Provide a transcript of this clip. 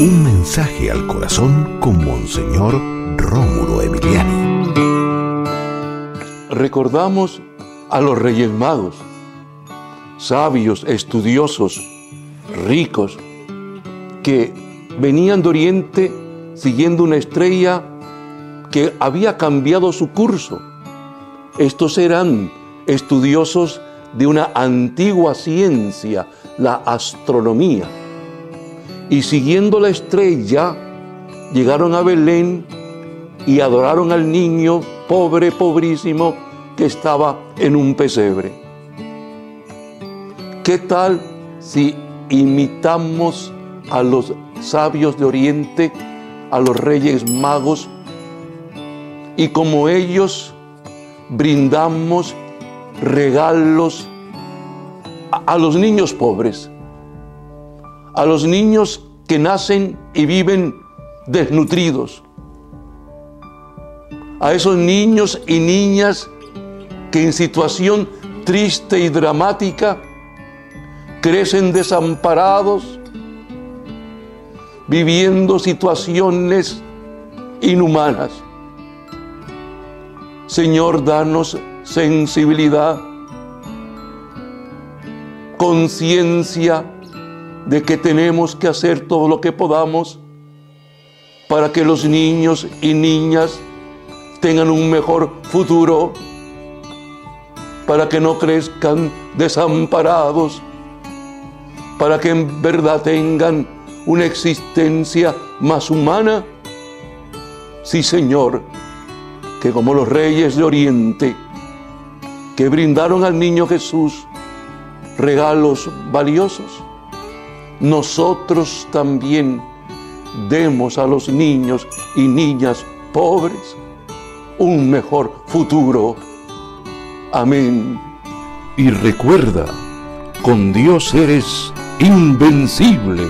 Un mensaje al corazón con Monseñor Rómulo Emiliani. Recordamos a los Reyes Magos, sabios, estudiosos, ricos, que venían de Oriente siguiendo una estrella que había cambiado su curso. Estos eran estudiosos de una antigua ciencia, la astronomía. Y siguiendo la estrella, llegaron a Belén y adoraron al niño pobre, pobrísimo, que estaba en un pesebre. ¿Qué tal si imitamos a los sabios de Oriente, a los reyes magos, y como ellos brindamos regalos a, los niños pobres, a los niños que nacen y viven desnutridos, a esos niños y niñas que en situación triste y dramática crecen desamparados, viviendo situaciones inhumanas. Señor, danos sensibilidad, conciencia de que tenemos que hacer todo lo que podamos para que los niños y niñas tengan un mejor futuro, para que no crezcan desamparados, para que en verdad tengan una existencia más humana. Sí, Señor, que como los reyes de Oriente, que brindaron al niño Jesús regalos valiosos, nosotros también demos a los niños y niñas pobres un mejor futuro. Amén. Y recuerda, con Dios eres invencible.